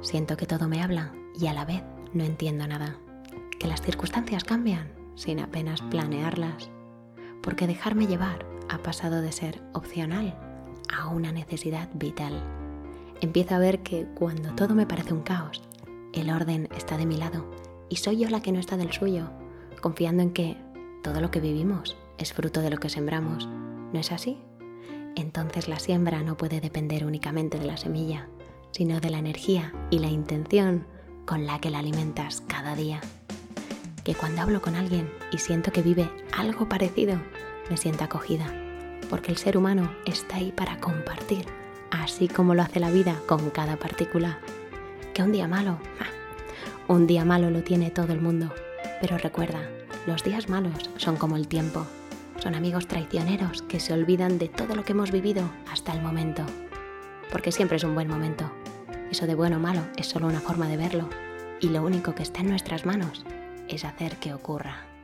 Siento que todo me habla y a la vez no entiendo nada. Que las circunstancias cambian sin apenas planearlas. Porque dejarme llevar ha pasado de ser opcional a una necesidad vital. Empiezo a ver que cuando todo me parece un caos, el orden está de mi lado y soy yo la que no está del suyo, confiando en que todo lo que vivimos es fruto de lo que sembramos. ¿No es así? Entonces la siembra no puede depender únicamente de la semilla, sino de la energía y la intención con la que la alimentas cada día. Que cuando hablo con alguien y siento que vive algo parecido, me siento acogida, porque el ser humano está ahí para compartir, así como lo hace la vida con cada partícula. Que un día malo, un día malo lo tiene todo el mundo, pero recuerda, los días malos son como el tiempo, son amigos traicioneros que se olvidan de todo lo que hemos vivido hasta el momento. Porque siempre es un buen momento. Eso de bueno o malo es solo una forma de verlo. Y lo único que está en nuestras manos es hacer que ocurra.